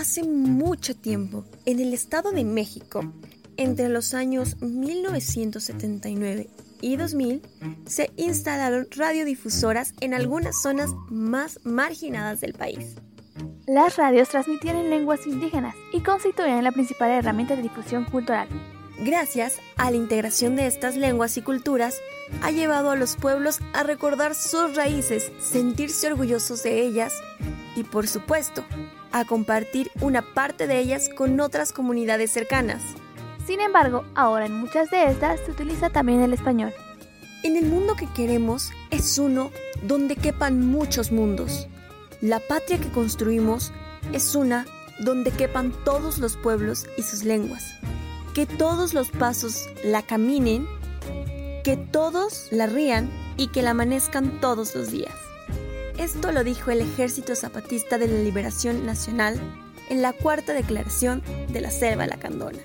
Hace mucho tiempo, en el Estado de México, entre los años 1979 y 2000, se instalaron radiodifusoras en algunas zonas más marginadas del país. Las radios transmitían en lenguas indígenas y constituían la principal herramienta de difusión cultural. Gracias a la integración de estas lenguas y culturas, ha llevado a los pueblos a recordar sus raíces, sentirse orgullosos de ellas y, por supuesto, a compartir una parte de ellas con otras comunidades cercanas. Sin embargo, ahora en muchas de estas se utiliza también el español. En el mundo que queremos es uno donde quepan muchos mundos. La patria que construimos es una donde quepan todos los pueblos y sus lenguas. Que todos los pasos la caminen, que todos la rían y que la amanezcan todos los días. Esto lo dijo el Ejército Zapatista de la Liberación Nacional en la cuarta declaración de la Selva Lacandona.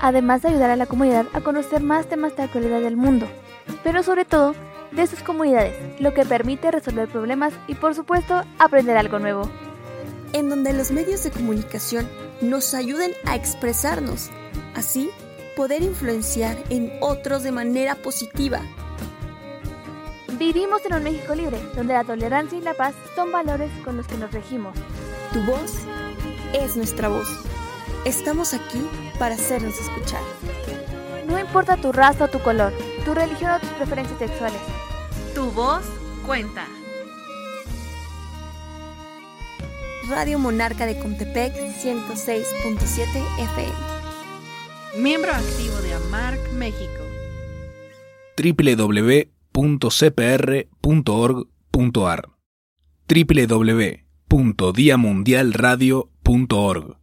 Además de ayudar a la comunidad a conocer más temas de actualidad del mundo, pero sobre todo de sus comunidades, lo que permite resolver problemas y por supuesto aprender algo nuevo en donde los medios de comunicación nos ayuden a expresarnos, así poder influenciar en otros de manera positiva. Vivimos en un México libre, donde la tolerancia y la paz son valores con los que nos regimos. Tu voz es nuestra voz. Estamos aquí para hacernos escuchar. No importa tu raza o tu color, tu religión o tus preferencias sexuales. Tu voz cuenta. Radio Monarca de Contepec 106.7 FM. Miembro activo de AMARC México. www.cpr.org.ar www.diamundialradio.org